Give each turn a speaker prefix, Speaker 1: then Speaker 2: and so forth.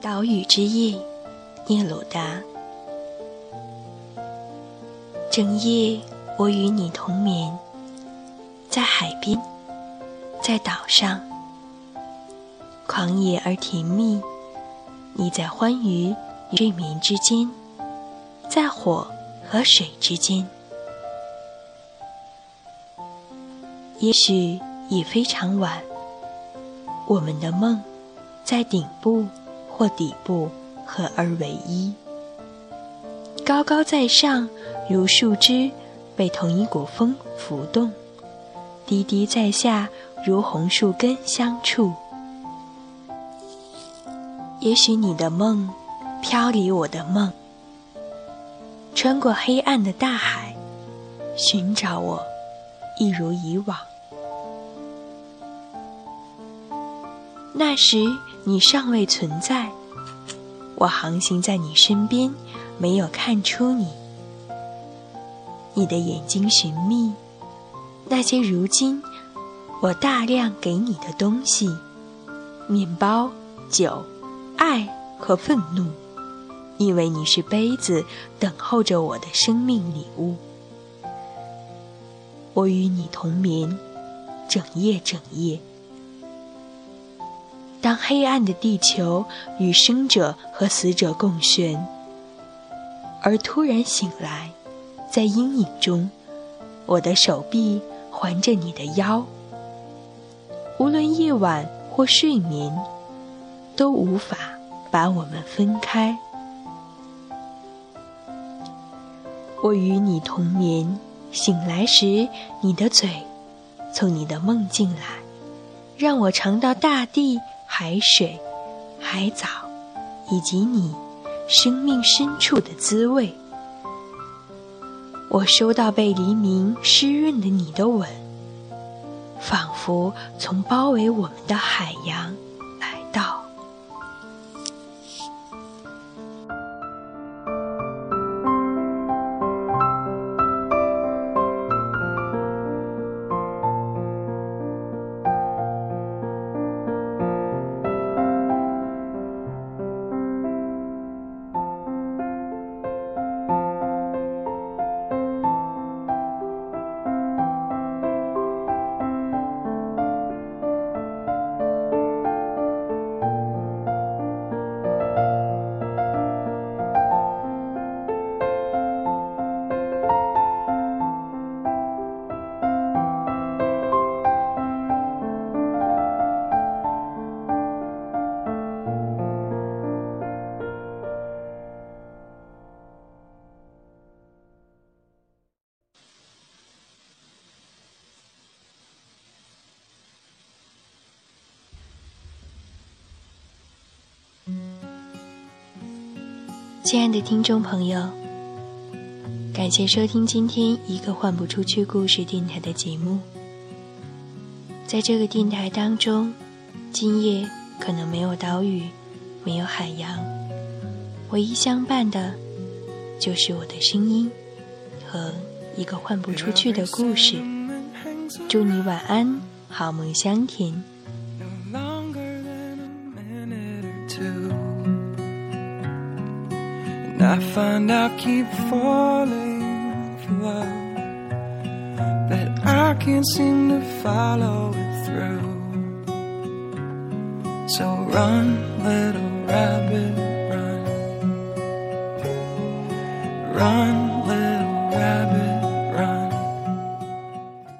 Speaker 1: 岛屿之夜，聂鲁达。整夜，我与你同眠，在海边，在岛上，狂野而甜蜜。你在欢愉与睡眠之间，在火和水之间。也许已非常晚，我们的梦在顶部或底部合而为一，高高在上，如树枝被同一股风拂动；低低在下，如红树根相触。也许你的梦飘离我的梦，穿过黑暗的大海，寻找我，一如以往。那时你尚未存在，我航行在你身边，没有看出你。你的眼睛寻觅那些如今我大量给你的东西：面包、酒、爱和愤怒，因为你是杯子，等候着我的生命礼物。我与你同眠，整夜整夜。当黑暗的地球与生者和死者共悬，而突然醒来，在阴影中，我的手臂环着你的腰。无论夜晚或睡眠，都无法把我们分开。我与你同眠，醒来时，你的嘴从你的梦进来，让我尝到大地。海水、海藻，以及你生命深处的滋味。我收到被黎明湿润的你的吻，仿佛从包围我们的海洋亲爱的听众朋友，感谢收听今天一个换不出去故事电台的节目。在这个电台当中，今夜可能没有岛屿，没有海洋，唯一相伴的，就是我的声音和一个换不出去的故事。祝你晚安，好梦香甜。I find I keep falling for love that I can't seem to follow it through. So run, little rabbit, run. Run,